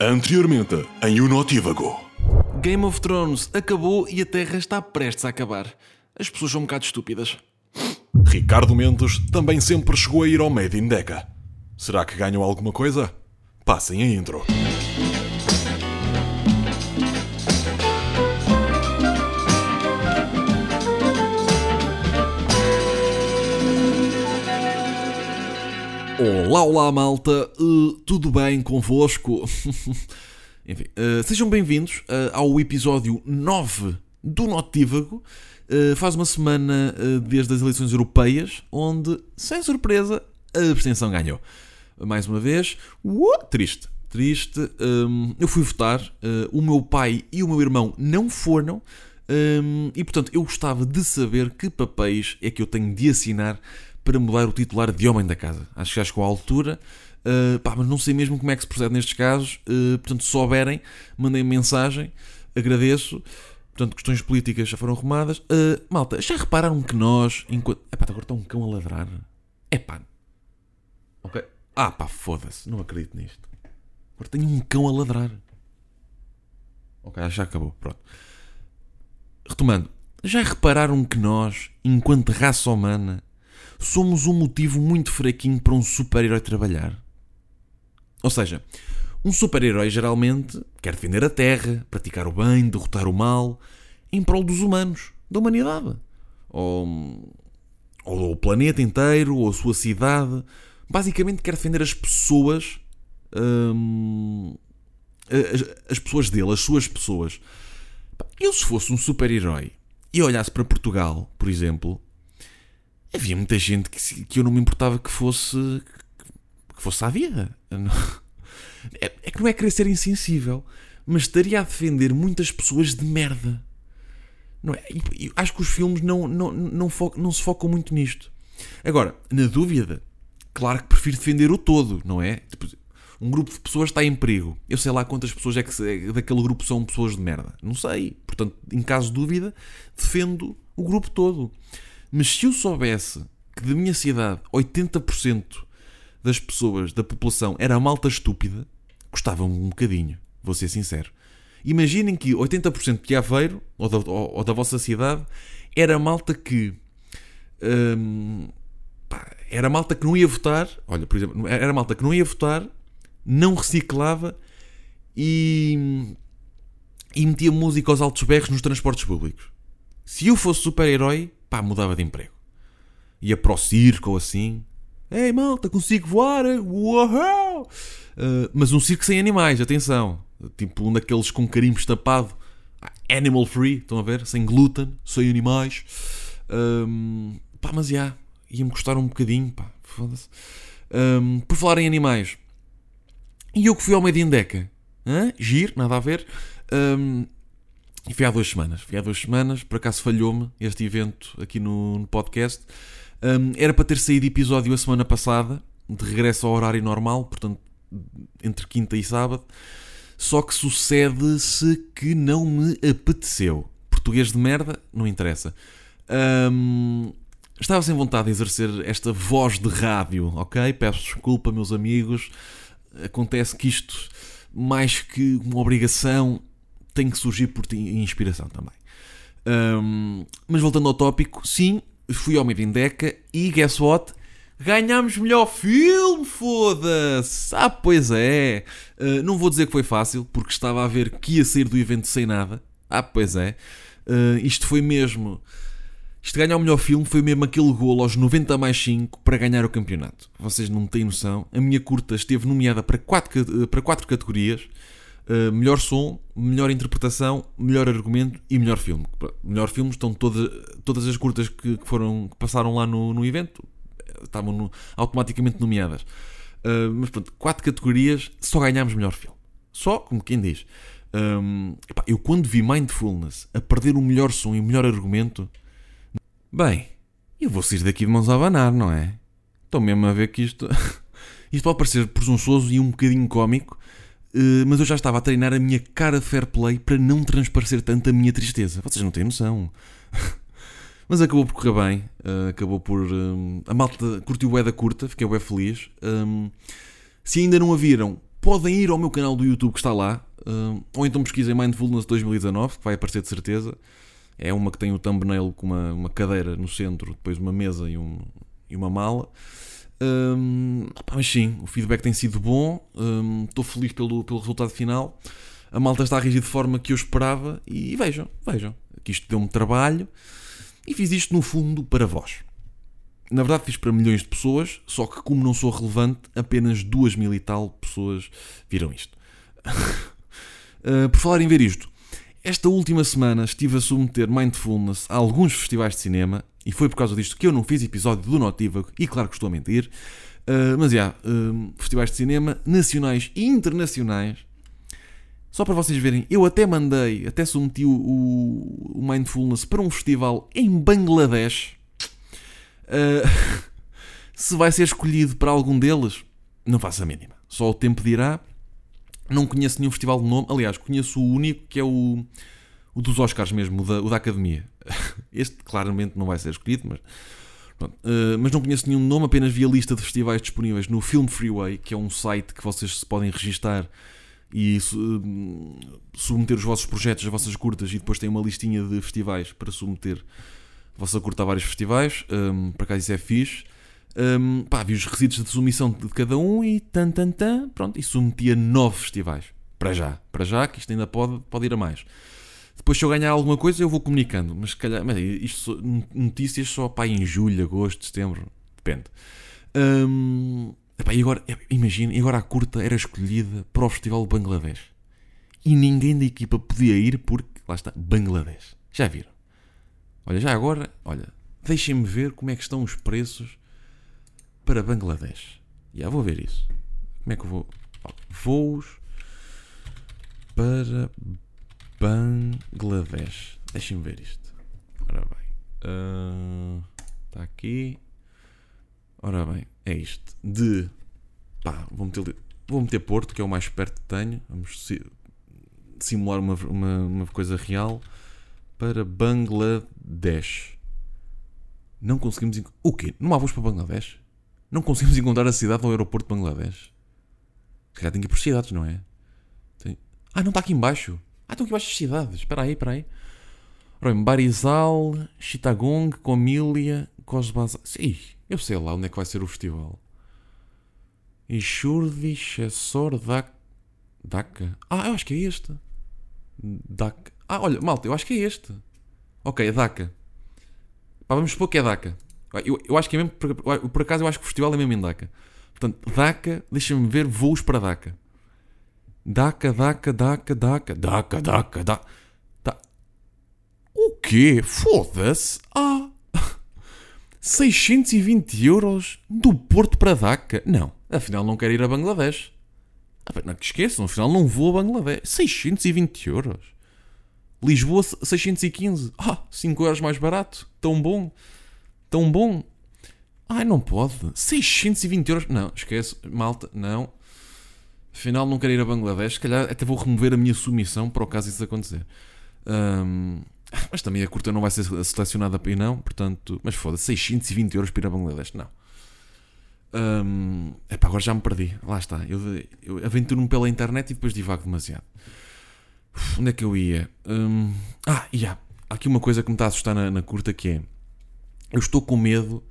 Anteriormente, em Unotívago. Game of Thrones acabou e a Terra está prestes a acabar. As pessoas são um bocado estúpidas. Ricardo Mendes também sempre chegou a ir ao Made in Deca. Será que ganham alguma coisa? Passem a intro. Olá, olá malta, Uh, tudo bem convosco? Enfim, uh, sejam bem-vindos uh, ao episódio 9 do Notívago. Faz uma semana desde as eleições europeias, onde, sem surpresa, a abstenção ganhou. Mais uma vez, uh, triste, triste. Um, eu fui votar, o meu pai e o meu irmão não foram. Um, e portanto, eu gostava de saber que papéis é que eu tenho de assinar para mudar o titular de homem da casa. Acho que já chegou à altura. Uh, pá, mas não sei mesmo como é que se procede nestes casos. Uh, portanto, se souberem, mandem mensagem. Agradeço. Portanto, questões políticas já foram arrumadas. Uh, malta, já repararam que nós, enquanto. Epá, agora está um cão a ladrar. Epá. Ok. Ah, pá, foda-se. Não acredito nisto. Agora tenho um cão a ladrar. Ok, já acabou. Pronto. Retomando. Já repararam que nós, enquanto raça humana, somos um motivo muito fraquinho para um super-herói trabalhar. Ou seja, um super-herói geralmente quer defender a Terra, praticar o bem, derrotar o mal, em prol dos humanos, da humanidade. Ou, ou o planeta inteiro, ou a sua cidade. Basicamente quer defender as pessoas. hum, as, as pessoas dele, as suas pessoas. Eu, se fosse um super-herói e olhasse para Portugal, por exemplo, havia muita gente que, que eu não me importava que fosse que fosse à vida. É, é que não é querer ser insensível, mas estaria a defender muitas pessoas de merda. Não é? E- e acho que os filmes não, não, não, não se focam muito nisto. Agora, na dúvida, claro que prefiro defender o todo, não é? Tipo, um grupo de pessoas está em perigo. Eu sei lá quantas pessoas é que daquele grupo são pessoas de merda. Não sei. Portanto, em caso de dúvida, defendo o grupo todo. Mas se eu soubesse que da minha cidade 80% das pessoas da população era malta estúpida, gostava-me um bocadinho, vou ser sincero. Imaginem que 80% de Aveiro, ou da, ou- ou da vossa cidade, era malta que. hum, pá, era malta que não ia votar. Olha, por exemplo, era malta que não ia votar, não reciclava e. e metia música aos altos berros nos transportes públicos. Se eu fosse super-herói, pá, mudava de emprego. Ia para o circo ou assim. Ei malta, consigo voar? Uh, mas um circo sem animais, atenção. Tipo um daqueles com carimbo estampado. Animal free, estão a ver? Sem glúten, sem animais. Um, pá, mas já, ia-me custar um bocadinho, pá, foda-se. Um, por falar em animais. E eu que fui ao Made in Deca. Hã? Giro, nada a ver. Um, e fui há duas semanas. Fui há duas semanas. Por acaso falhou-me este evento aqui no, no podcast. Um, era para ter saído episódio a semana passada, de regresso ao horário normal, portanto, entre quinta e sábado. Só que sucede-se que não me apeteceu. Português de merda, não interessa. Um, estava sem vontade de exercer esta voz de rádio, ok? Peço desculpa, meus amigos. Acontece que isto, mais que uma obrigação, tem que surgir por inspiração também. Um, mas voltando ao tópico, sim, fui ao Made in e guess what? Ganhámos melhor filme, foda-se! Ah, pois é! Uh, não vou dizer que foi fácil, porque estava a ver que ia sair do evento sem nada. Ah, pois é. Uh, isto foi mesmo. Isto ganhar o melhor filme foi mesmo aquele golo aos 90 mais 5 para ganhar o campeonato. Vocês não têm noção. A minha curta esteve nomeada para 4, para quatro categorias. Uh, melhor som, melhor interpretação, melhor argumento e melhor filme. Melhor filme estão toda, todas as curtas que, que foram, que passaram lá no, no evento eh, estavam no- automaticamente nomeadas. Uh, mas pronto, quatro categorias, só ganhámos melhor filme. Só, como quem diz. Um, epá, eu quando vi Mindfulness a perder o melhor som e o melhor argumento, bem, eu vou sair daqui de mãos a abanar, não é? Estou mesmo a ver que isto, isto pode parecer presunçoso e um bocadinho cómico, eh, mas eu já estava a treinar a minha cara fair play para não transparecer tanto a minha tristeza. Vocês não têm noção. Mas acabou por correr bem. eh, acabou por. eh, a malta curtiu o da curta, fiquei bem feliz. Um, se ainda não a viram, podem ir ao meu canal do YouTube que está lá, uh, ou então pesquisem Mindfulness 2019, que vai aparecer de certeza. É uma que tem o thumbnail com uma, uma cadeira no centro, depois uma mesa e, e uma mala. Um, mas sim, o feedback tem sido bom. Um, estou feliz pelo, pelo resultado final. A malta está a reagir de forma que eu esperava. E, vejam, vejam, que isto deu-me trabalho. E fiz isto no fundo para vós. Na verdade, fiz para milhões de pessoas, só que, como não sou relevante, apenas duas mil e tal pessoas viram isto. uh, por falar em ver isto, esta última semana estive a submeter Mindfulness a alguns festivais de cinema e foi por causa disto que eu não fiz episódio do Notívago e claro que estou a mentir. Uh, mas já, uh, festivais de cinema nacionais e internacionais. Só para vocês verem, eu até mandei, até submeti o, o Mindfulness para um festival em Bangladesh. Uh, se vai ser escolhido para algum deles, não faço a mínima. Só o tempo dirá. Não conheço nenhum festival de nome. Aliás, conheço o único que é o, o dos Oscars mesmo, o da, o da Academia. Este claramente não vai ser escolhido, mas. Uh, mas não conheço nenhum nome, apenas vi a lista de festivais disponíveis no Film Freeway, que é um site que vocês se podem registar e uh, submeter os vossos projetos, as vossas curtas, e depois tem uma listinha de festivais para submeter a vossa curta a vários festivais. Um, para cá isso é fixe. Um, pá, vi os requisitos de submissão de cada um e tan, tan, tan, pronto, e submeti a nove festivais. Para já, para já, que isto ainda pode, pode ir a mais. Depois, se eu ganhar alguma coisa, eu vou comunicando. Mas, calhar, mas isto, notícias só pá, em julho, agosto, setembro, depende. Um, epá, e agora, imagina, agora a curta era escolhida para o Festival de Bangladesh. E ninguém da equipa podia ir porque, lá está, Bangladesh. Já viram? Olha, já agora, olha, deixem-me ver como é que estão os preços para Bangladesh. Já vou ver isso. Como é que eu vou? Voos para Bangladesh. Deixem-me ver isto. Ora bem. Está uh, aqui. Ora bem, é isto. De. Pá, vou meter, vou meter Porto, que é o mais perto que tenho. Vamos simular uma, uma, uma coisa real. Para Bangladesh. Não conseguimos. O quê? Não há voos para Bangladesh? Não conseguimos encontrar a cidade ou o aeroporto de Bangladesh. Se calhar tem que ir por cidades, não é? Tem... Ah, não está aqui embaixo. Ah, estão aqui embaixo as cidades. Espera aí, espera aí. Barizal, Chittagong, Comília, Cosbazar. Sim, eu sei lá onde é que vai ser o festival. Ishurdi, Chessor, Dhaka. Ah, eu acho que é este. Dhaka. Ah, olha, malta, eu acho que é este. Ok, é. Pá, vamos supor que é Dhaka. Eu, eu acho que é mesmo. Por, por, acaso, eu acho que o festival é mesmo em Dhaka. Portanto, Dhaka, deixa-me ver voos para Dhaka. Dhaka, Dhaka, Dhaka, Dhaka, Dhaka, Dhaka, Dhaka. O quê? Foda-se. Ah! 620 euros do Porto para Dhaka? Não, afinal não quero ir a Bangladesh. Ah, não, esqueçam, afinal não vou a Bangladesh. 620 euros. Lisboa, 615. Ah, 5 euros mais barato. Tão bom. Tão bom. Ai, não pode. 620 euros. Não, esquece. Malta, não. Afinal, não quero ir a Bangladesh. Se calhar até vou remover a minha submissão para o caso isso acontecer. Um, mas também a curta não vai ser selecionada para ir, não. Portanto, mas foda-se, 620 euros para ir a Bangladesh. Não. Um, epá, agora já me perdi. Lá está. Eu, eu aventuro-me pela internet e depois divago demasiado. Uf, onde é que eu ia? Um, ah, e yeah. há aqui uma coisa que me está a assustar na, na curta que é eu estou com medo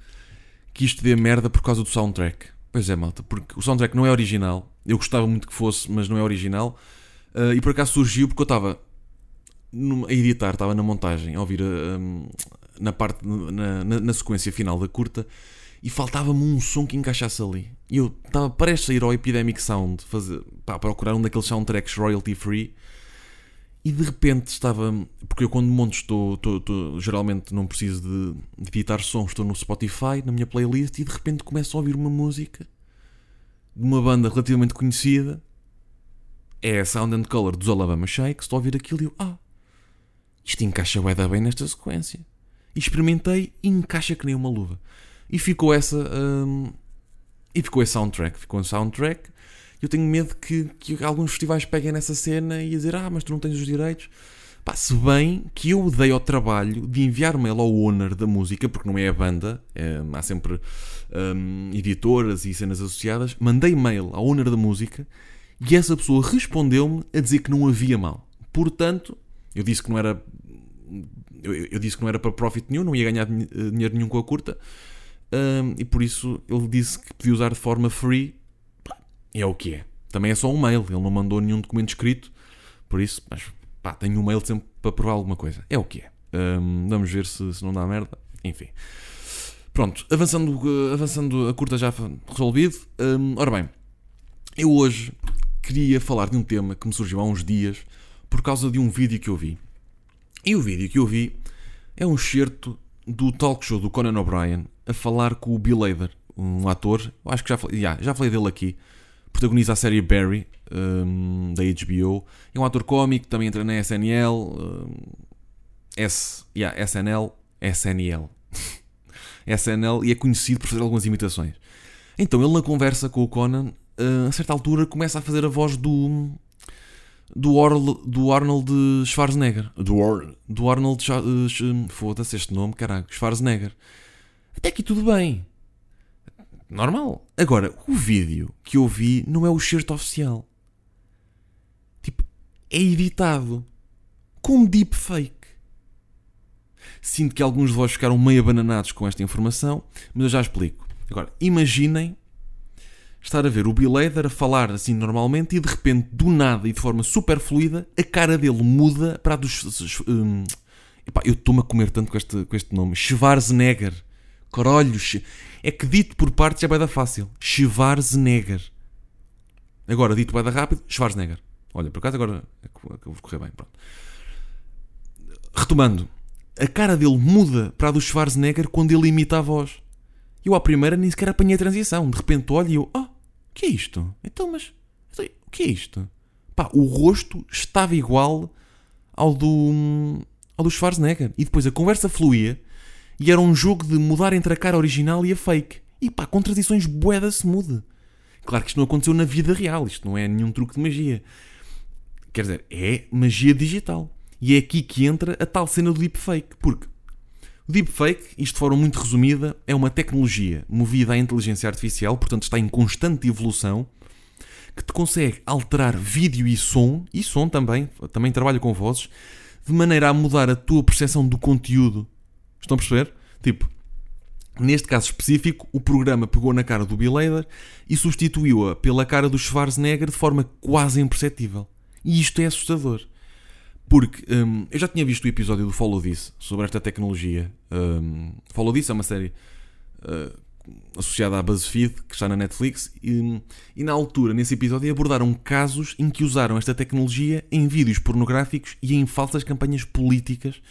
que isto dê merda por causa do soundtrack. Pois é, malta, porque o soundtrack não é original. Eu gostava muito que fosse, mas não é original. Uh, e por acaso surgiu porque eu estava a editar, estava na montagem, a ouvir uh, na parte, na, na, na, sequência final da curta, e faltava-me um som que encaixasse ali. E eu estava prestes a ir ao Epidemic Sound, fazer, pá, procurar um daqueles soundtracks royalty free e de repente estava. Porque eu, quando monto, estou, estou, estou, geralmente não preciso de, de editar som, estou no Spotify, na minha playlist, e de repente começo a ouvir uma música de uma banda relativamente conhecida. É a Sound and Color dos Alabama Shakes. Estou a ouvir aquilo e eu, ah, isto encaixa bem, bem nesta sequência. E experimentei e encaixa que nem uma luva. E ficou essa. Hum, e ficou esse soundtrack. Ficou um soundtrack eu tenho medo que, que alguns festivais peguem nessa cena e dizer, ah, mas tu não tens os direitos. Pá, se bem que eu dei ao trabalho de enviar mail ao owner da música, porque não é a banda, é, há sempre um, editoras e cenas associadas, mandei mail ao owner da música E essa pessoa respondeu-me a dizer que não havia mal. Portanto, eu disse que não era. Eu, eu disse que não era para profit nenhum, não ia ganhar dinheiro nenhum com a curta. Um, e por isso ele disse que podia usar de forma free. É o que é. Também é só um mail, ele não mandou nenhum documento escrito. Por isso, mas pá, tenho um mail sempre para provar alguma coisa. É o que é. Um, vamos ver se, se não dá merda. Enfim. Pronto, avançando, avançando a curta já resolvido. Um, ora bem, eu hoje queria falar de um tema que me surgiu há uns dias por causa de um vídeo que eu vi. E o vídeo que eu vi é um excerto do talk show do Conan O'Brien a falar com o Bill um ator, acho que já falei, já, já falei dele aqui, protagoniza a série Barry, um, da HBO. É um ator cómico, também entra na SNL, um, S, yeah, SNL, SNL. SNL e é conhecido por fazer algumas imitações. Então ele na conversa com o Conan, a certa altura começa a fazer a voz do do, Orl, do Arnold Schwarzenegger. Do, Or... do Arnold. Uh, Foda-se este nome, caralho. Schwarzenegger. Até aqui tudo bem. Normal. Agora, o vídeo que eu vi não é o shirt oficial. Tipo, é editado. Com deepfake. Sinto que alguns de vós ficaram meio abananados com esta informação, mas eu já explico. Agora, imaginem estar a ver o Bill Hader a falar assim normalmente e de repente, do nada e de forma super fluida, a cara dele muda para a dos. Um, epá, eu estou-me a comer tanto com este, com este nome. Schwarzenegger. Caralho. É que dito por partes é bem da fácil. Schwarzenegger. Agora, dito bem da rápido, Schwarzenegger. Olha, por acaso agora é que eu vou correr bem. Pronto. Retomando. A cara dele muda para a do Schwarzenegger quando ele imita a voz. Eu à primeira nem sequer apanhei a transição. De repente olho e eu, oh, que é isto? Então, mas o que é isto? Pá, o rosto estava igual ao do, ao do Schwarzenegger. E depois a conversa fluía e era um jogo de mudar entre a cara original e a fake. E pá, com transições boeda se mude. Claro que isto não aconteceu na vida real, isto não é nenhum truque de magia. Quer dizer, é magia digital. E é aqui que entra a tal cena do deepfake. Porque o deepfake, isto de forma muito resumida, é uma tecnologia movida à inteligência artificial, portanto está em constante evolução, que te consegue alterar vídeo e som, e som também, também trabalha com vozes, de maneira a mudar a tua percepção do conteúdo. Estão a perceber? Tipo, neste caso específico, o programa pegou na cara do Bill Hader e substituiu-a pela cara do Schwarzenegger de forma quase imperceptível. E isto é assustador. Porque um, eu já tinha visto o episódio do Follow This sobre esta tecnologia. Um, Follow This é uma série uh, associada à BuzzFeed que está na Netflix e, e, na altura, nesse episódio, abordaram casos em que usaram esta tecnologia em vídeos pornográficos e em falsas campanhas políticas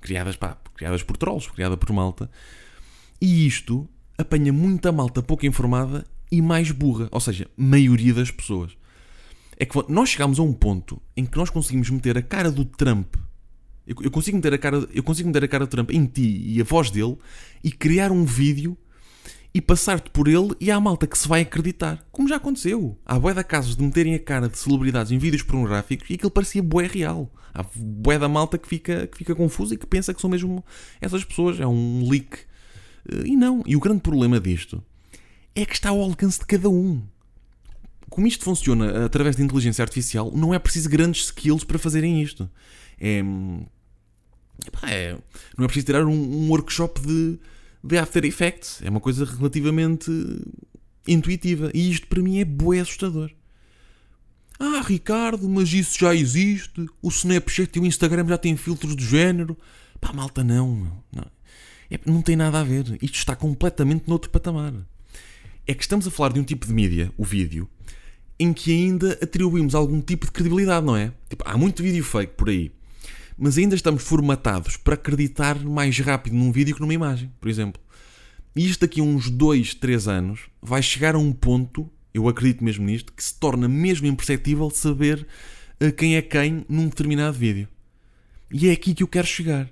criadas, pá, criadas por trolls, criadas por malta. E isto apanha muita malta pouco informada e mais burra, ou seja, maioria das pessoas é que nós chegámos a um ponto em que nós conseguimos meter a cara do Trump. Eu, consigo meter a cara, eu consigo meter a cara do Trump em ti e a voz dele e criar um vídeo e passar-te por ele e há malta que se vai acreditar. Como já aconteceu. Há bué de casos de meterem a cara de celebridades em vídeos pornográficos e aquilo parecia bué real. Há bué da malta que fica, que fica confusa e que pensa que são mesmo essas pessoas. É um leak. E não. E o grande problema disto é que está ao alcance de cada um como isto funciona através de inteligência artificial, não é preciso grandes skills para fazerem isto. É, é não é preciso tirar um, um, workshop de, de After Effects. É uma coisa relativamente intuitiva. E isto para mim é bué assustador. Ah, Ricardo, mas isso já existe. O Snapchat e o Instagram já têm filtros do género. Pá, malta, não. Não, é, não tem nada a ver. Isto está completamente noutro patamar. É que estamos a falar de um tipo de mídia, o vídeo, em que ainda atribuímos algum tipo de credibilidade, não é? Tipo, há muito vídeo fake por aí, mas ainda estamos formatados para acreditar mais rápido num vídeo que numa imagem, por exemplo. E isto daqui a uns 2, 3 anos vai chegar a um ponto, eu acredito mesmo nisto, que se torna mesmo imperceptível saber uh, quem é quem num determinado vídeo. E é aqui que eu quero chegar.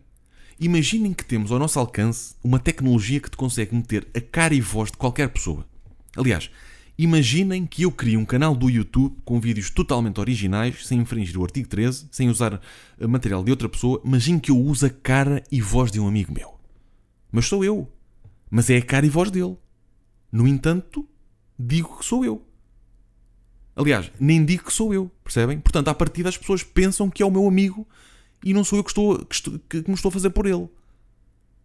Imaginem que temos ao nosso alcance uma tecnologia que te consegue meter a cara e voz de qualquer pessoa. Aliás, Imaginem que eu crio um canal do YouTube com vídeos totalmente originais, sem infringir o artigo 13, sem usar eh, material de outra pessoa, mas em que eu uso a cara e voz de um amigo meu. Mas sou eu. Mas é a cara e voz dele. No entanto, digo que sou eu. Aliás, nem digo que sou eu, percebem? Portanto, à partida as pessoas pensam que é o meu amigo e não sou eu que, estou, que, estou, que me estou a fazer por ele.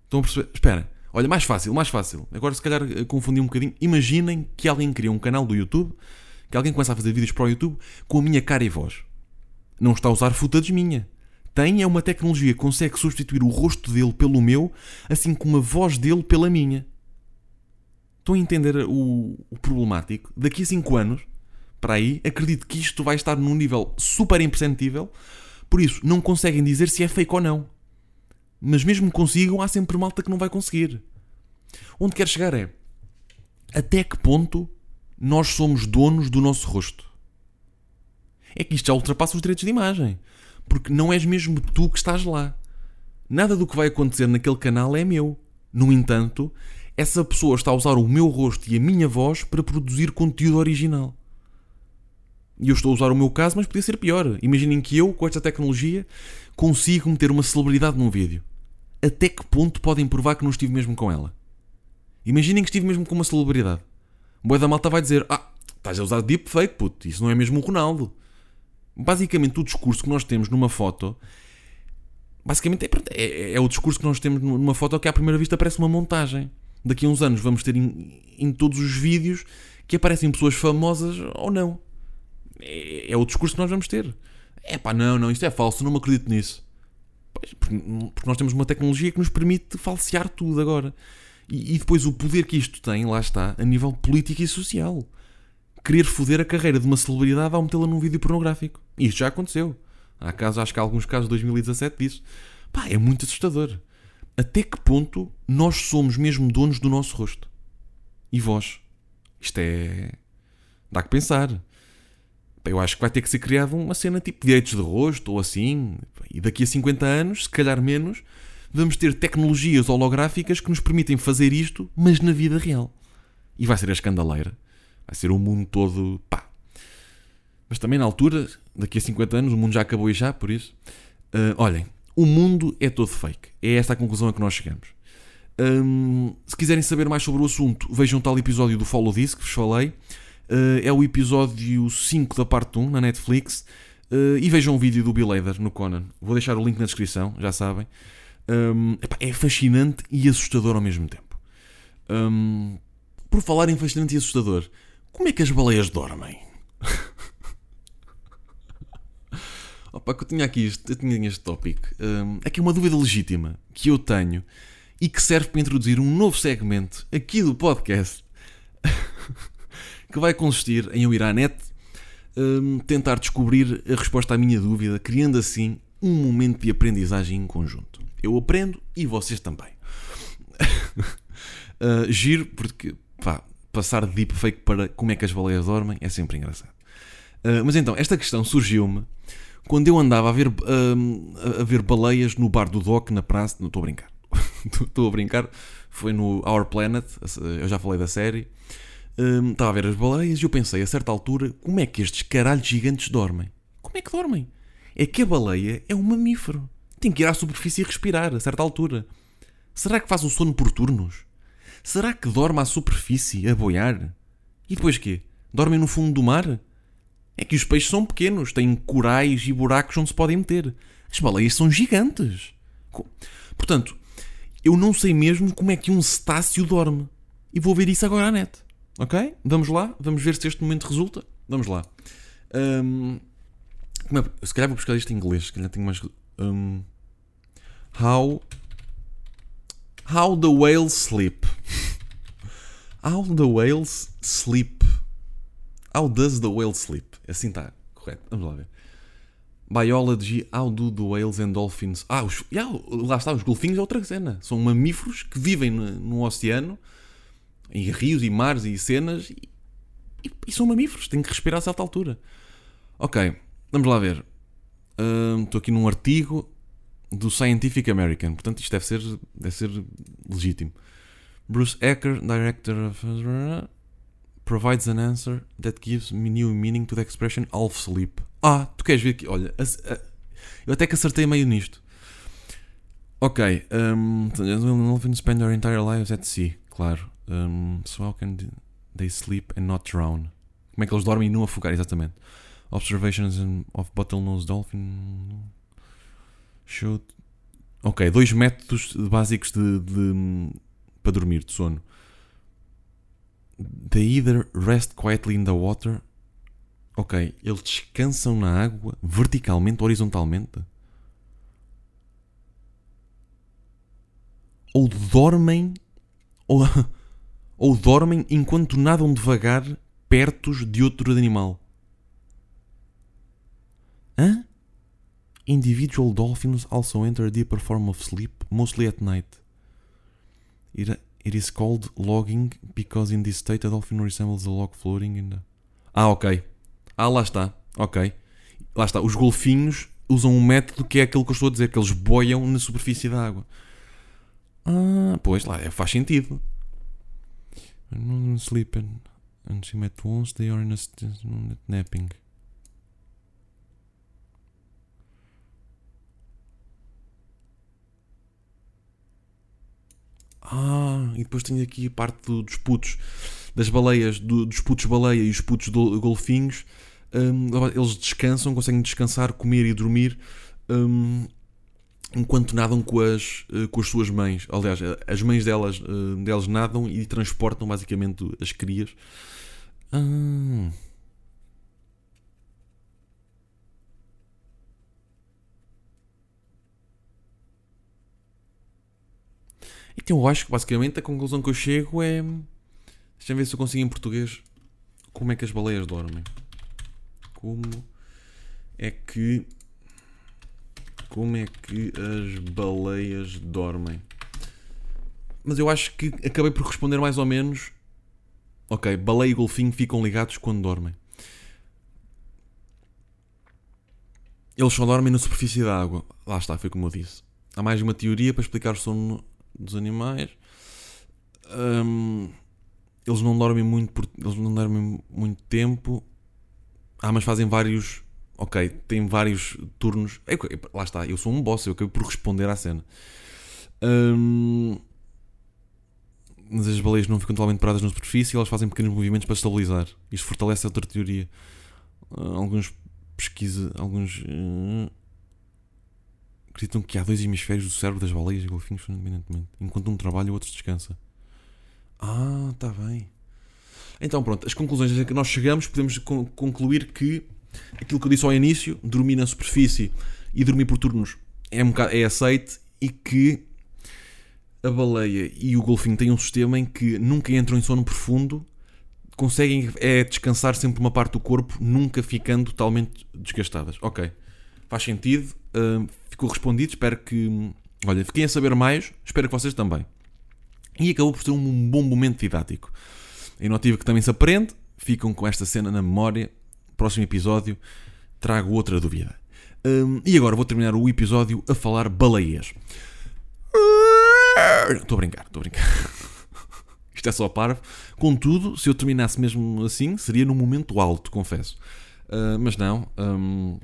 Estão a perceber? Espera, olha, mais fácil, mais fácil. Agora, se calhar, eh, confundi um bocadinho. Imaginem que alguém cria um canal do YouTube, que alguém começa a fazer vídeos para o YouTube com a minha cara e voz. Não está a usar footage minha. Tem é uma tecnologia que consegue substituir o rosto dele pelo meu, assim como a voz dele pela minha. Estão a entender o, o problemático? Daqui a 5 anos, para aí, acredito que isto vai estar num nível super imperceptível, por isso não conseguem dizer se é fake ou não. Mas mesmo que consigam, há sempre malta que não vai conseguir. Onde quero chegar é até que ponto nós somos donos do nosso rosto? É que isto já ultrapassa os direitos de imagem. Porque não és mesmo tu que estás lá. Nada do que vai acontecer naquele canal é meu. No entanto, essa pessoa está a usar o meu rosto e a minha voz para produzir conteúdo original. E eu estou a usar o meu caso, mas podia ser pior. Imaginem que eu, com esta tecnologia, consigo meter uma celebridade num vídeo. Até que ponto podem provar que não estive mesmo com ela? Imaginem que estive mesmo com uma celebridade. Boa da malta vai dizer: Ah, estás a usar deepfake, puto, isso não é mesmo o Ronaldo. Basicamente, o discurso que nós temos numa foto. Basicamente, é, é, é o discurso que nós temos numa foto que à primeira vista parece uma montagem. Daqui a uns anos vamos ter em, em todos os vídeos que aparecem pessoas famosas ou não é, é, o discurso que nós vamos ter. É pá, não, não, isto é falso, não me acredito nisso. Pois, porque, nós temos uma tecnologia que nos permite falsear tudo agora. E, depois o poder que isto tem, lá está, a nível político e social. Querer foder a carreira de uma celebridade ao metê-la num vídeo pornográfico. Isto já aconteceu. Há casos, acho que há alguns casos de 2017 disso. Pá, é muito assustador. Até que ponto nós somos mesmo donos do nosso rosto? E vós? Isto é. dá que pensar eu acho que vai ter que ser criada uma cena tipo direitos de rosto ou assim. E daqui a 50 anos, se calhar menos, vamos ter tecnologias holográficas que nos permitem fazer isto, mas na vida real. E vai ser a escandaleira. Vai ser o mundo todo. pá. Mas também na altura, daqui a 50 anos, o mundo já acabou e já, por isso. Uh, olhem, o mundo é todo fake. É esta a conclusão a que nós chegamos. Um, se quiserem saber mais sobre o assunto, vejam tal episódio do Follow This que vos falei. Uh, é o episódio 5 da parte 1 na Netflix. Uh, e vejam um vídeo do Bill Hader no Conan. Vou deixar o link na descrição, já sabem. Epá, é fascinante e assustador ao mesmo tempo. Um, por falar em fascinante e assustador, como é que as baleias dormem? Opa, que eu tinha aqui este, eu tinha este tópico. Um, é que é uma dúvida legítima que eu tenho e que serve para introduzir um novo segmento aqui do podcast que vai consistir em eu ir à net um, tentar descobrir a resposta à minha dúvida, criando assim um momento de aprendizagem em conjunto. Eu aprendo e vocês também. uh, giro, porque pá, passar de deepfake para como é que as baleias dormem é sempre engraçado. Uh, mas então, esta questão surgiu-me quando eu andava a ver, uh, a ver baleias no bar do Doc, na praça. Não estou a brincar. Estou a brincar. Foi no Our Planet. Eu já falei da série. Hum, estava a ver as baleias e eu pensei, a certa altura, como é que estes caralhos gigantes dormem? Como é que dormem? É que a baleia é um mamífero. Tem que ir à superfície e respirar, a certa altura. Será que faz o sono por turnos? Será que dorme à superfície, a boiar? E depois quê? Dormem no fundo do mar? É que os peixes são pequenos, têm corais e buracos onde se podem meter. As baleias são gigantes. Portanto, eu não sei mesmo como é que um cetáceo dorme. E vou ver isso agora à net. Ok? Vamos lá, vamos ver se este momento resulta. Vamos lá. Um, é, se calhar vou buscar isto em inglês, se calhar tenho mais. Um, how. How the whales sleep. How the whales sleep. How does the whale sleep? Assim está, correto. Vamos lá ver. Biology, how do the whales and dolphins. Ah, os, yeah, lá está, os golfinhos é outra cena. São mamíferos que vivem no, no oceano em rios e mares e cenas e, e, e são mamíferos, têm que respirar a certa altura. Ok, vamos lá ver. Estou uh, aqui num artigo do Scientific American, portanto isto deve ser, deve ser legítimo. Bruce Ecker, director of. provides an answer that gives me new meaning to the expression half sleep. Ah, tu queres ver aqui? Olha, eu até que acertei meio nisto. Ok, um, dolphins spend their entire lives at sea, claro. Um, so how can they sleep and not drown? Como é que eles dormem e não afogar, exatamente. Observations of bottlenose dolphin showed. Ok, dois métodos básicos de, de, para dormir, de sono. They either rest quietly in the water. Ok, eles descansam na água verticalmente, horizontalmente. Ou dormem. Ou, ou dormem enquanto nadam devagar perto de outro animal. Hã? Individual dolphins also enter a deeper form of sleep, mostly at night. It, it is called logging because in this state a dolphin resembles a log floating in the... Ah, ok. Ah, lá está. Ok. Lá está. Os golfinhos usam um método que é aquele que eu estou a dizer, que eles boiam na superfície da água. Ah, pois, lá faz sentido. Sleeping and she met once they are in a napping. Ah, e depois tenho aqui a parte do, dos putos, das baleias, do, dos putos baleia e os putos do, golfinhos. Um, eles descansam, conseguem descansar, comer e dormir um, enquanto nadam com as, eh, com as suas mães. Aliás, as mães delas, eh, delas nadam e transportam basicamente as crias. Ah. Então eu acho que basicamente a conclusão que eu chego é. Deixa-me ver se eu consigo em português. Como é que as baleias dormem? Como é que. Como é que as baleias dormem? Mas eu acho que acabei por responder mais ou menos. Ok, baleia e golfinho ficam ligados quando dormem. Eles só dormem na superfície da água. Lá está, foi como eu disse. Há mais uma teoria para explicar o sono dos animais. Um, eles não dormem muito por, eles não dormem muito tempo. Ah, mas fazem vários. Ok, tem vários turnos. É, lá está, eu sou um boss, eu acabei por responder à cena. Um, mas as baleias não ficam totalmente paradas na superfície elas fazem pequenos movimentos para estabilizar. Isto fortalece a outra teoria. Uh, alguns pesquisa, alguns uh, acreditam que há dois hemisférios do cérebro das baleias e golfinhos fundamentalmente. Enquanto um trabalha, o outro descansa. Ah, está bem. Então, pronto, as conclusões a que nós chegamos, podemos concluir que aquilo que eu disse ao início, dormir na superfície e dormir por turnos é, um bocado, é aceite e que a baleia e o golfinho têm um sistema em que nunca entram em sono profundo, conseguem é descansar sempre uma parte do corpo, nunca ficando totalmente desgastadas. Ok, faz sentido. Uh, ficou respondido. Espero que. Olha, fiquem a saber mais. Espero que vocês também. E acabou por ser um bom momento didático. Em notivo que também se aprende. Ficam com esta cena na memória. Próximo episódio trago outra dúvida. Um, e agora vou terminar o episódio a falar baleias. Estou a brincar, estou a brincar. Isto é só parvo. Contudo, se eu terminasse mesmo assim, seria num momento alto, confesso. Uh, mas não. Um,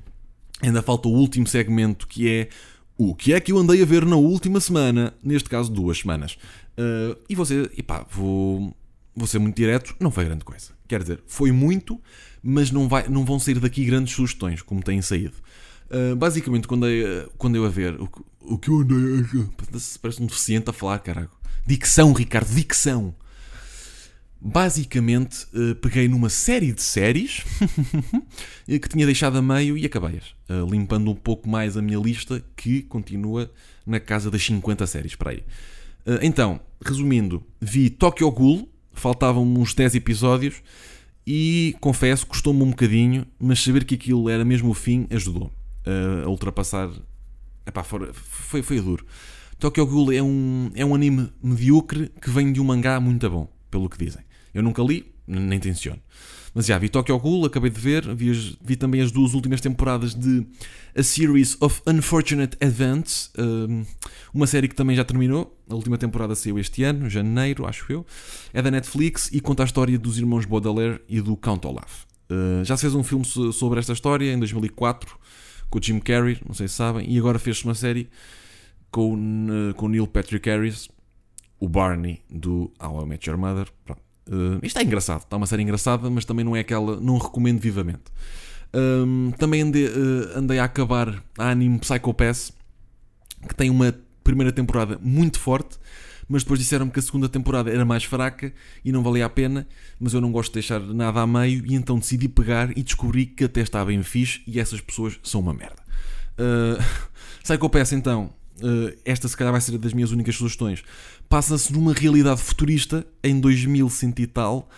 Ainda falta o último segmento que é o que é que eu andei a ver na última semana, neste caso duas semanas. Uh, e você, e pá, vou, vou ser muito direto, não foi grande coisa. Quer dizer, foi muito, mas não, vai, não vão sair daqui grandes sugestões, como têm saído. Uh, basicamente, quando eu, quando eu a ver o, o que eu andei. Parece um deficiente a falar, caralho. Dicção, Ricardo, dicção basicamente uh, peguei numa série de séries que tinha deixado a meio e acabei-as, uh, limpando um pouco mais a minha lista que continua na casa das 50 séries para aí. Então, resumindo, vi Tokyo Ghoul, faltavam uns 10 episódios e confesso, custou-me um bocadinho, mas saber que aquilo era mesmo o fim ajudou a ultrapassar. Epá, foi, foi, foi duro. Tokyo Ghoul é um, é um anime medíocre que vem de um mangá muito bom, pelo que dizem. Eu nunca li, nem tenciono. Mas já vi Tokyo Ghoul, acabei de ver, vi, vi, também as duas últimas temporadas de A Series of Unfortunate Events, uma série que também já terminou. A última temporada saiu este ano, janeiro, acho eu. É da Netflix e conta a história dos irmãos Baudelaire e do Count Olaf. Uh, já se fez um filme sobre esta história em 2004 com o Jim Carrey, não sei se sabem, e agora fez-se uma série com, uh, com Neil Patrick Harris, o Barney do How I Met Your Mother. Pronto Uh, isto é engraçado, está uma série engraçada, mas também não é aquela, não recomendo vivamente. Um, também andei, uh, andei a acabar a anime Psycho Pass, que tem uma primeira temporada muito forte, mas depois disseram-me que a segunda temporada era mais fraca e não valia a pena, mas eu não gosto de deixar nada a meio e então decidi pegar e descobri que até está bem fixe e essas pessoas são uma merda. Uh, Psycho Pass então, esta se calhar vai ser das minhas únicas sugestões, passa-se numa realidade futurista em 2100 e tal,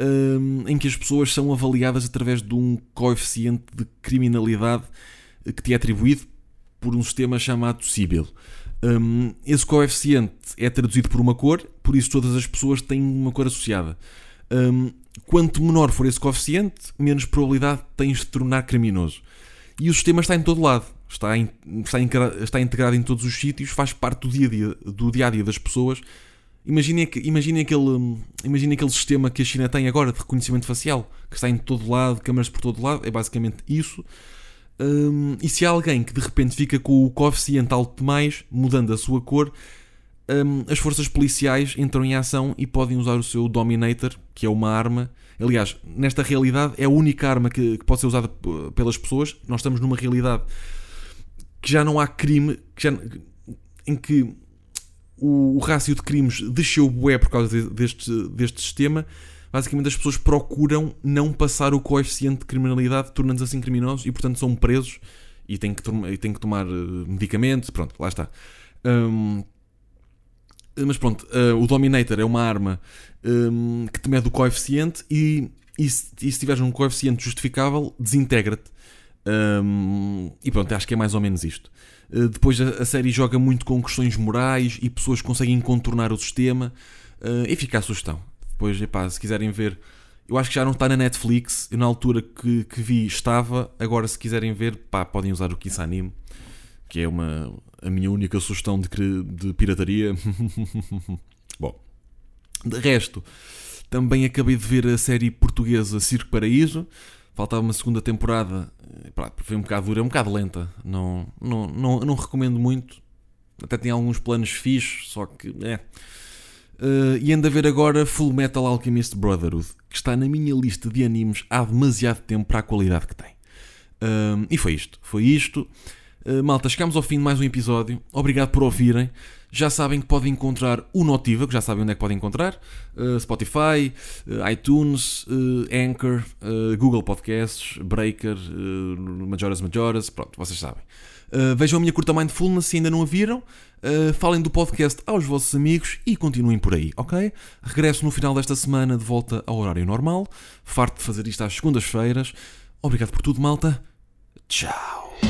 um, em que as pessoas são avaliadas através de um coeficiente de criminalidade que te é atribuído por um sistema chamado Sibyl. Esse coeficiente é traduzido por uma cor, por isso todas as pessoas têm uma cor associada. Quanto menor for esse coeficiente, menos probabilidade tens de tornar criminoso. E o sistema está em todo lado, está, em, está, está integrado em todos os sítios, faz parte do dia a dia, do dia, -a -dia das pessoas Imaginem, imaginem, aquele, imaginem aquele sistema que a China tem agora de reconhecimento facial, que está em todo lado, câmaras por todo lado, é basicamente isso. Um, e se há alguém que de repente fica com o coeficiente alto demais, mudando a sua cor, um, as forças policiais entram em ação e podem usar o seu Dominator, que é uma arma. Aliás, nesta realidade é a única arma que, que pode ser usada pelas pessoas. Nós estamos numa realidade que já não há crime, que já, em que o, o rácio de crimes desceu bué por causa deste, deste sistema. Basicamente, as pessoas procuram não passar o coeficiente de criminalidade, tornando-se assim criminosos e, portanto, são presos e têm que, e têm que tomar eh, medicamentos. Pronto, lá está. Um, mas pronto, uh, o Dominator é uma arma um, que te mede o coeficiente e, e, se, e se tiveres um coeficiente justificável, desintegra-te. Um, e pronto, acho que é mais ou menos isto. Uh, depois a, a, série joga muito com questões morais e pessoas conseguem contornar o sistema. Uh, e fica a sugestão. Depois, epá, se quiserem ver, eu acho que já não está na Netflix. Eu, na altura que, que vi estava. Agora, se quiserem ver, pá, podem usar o Kiss Anime, que é uma, a minha única sugestão de, de pirataria. Bom, de resto, também acabei de ver a série portuguesa Circo Paraíso faltava uma segunda temporada. Foi um bocado dura, um bocado lenta. Não, não, não, não recomendo muito. Até tem alguns planos fixos, só que é. Uh, e ando a ver agora Full Metal Alchemist Brotherhood, que está na minha lista de animes há demasiado tempo para a qualidade que tem. Uh, e foi isto. Foi isto. Uh, malta, chegamos ao fim de mais um episódio. Obrigado por ouvirem. Já sabem que podem encontrar o Notívago, já sabem onde é que podem encontrar. Uh, Spotify, uh, iTunes, uh, Anchor, Google Podcasts, Breaker, Majoras Majoras, pronto, vocês sabem. vejam a minha curta Mindfulness se ainda não a viram. falem do podcast aos vossos amigos e continuem por aí, ok? Regresso no final desta semana de volta ao horário normal. Farto de fazer isto às segundas-feiras. Obrigado por tudo, malta. Tchau.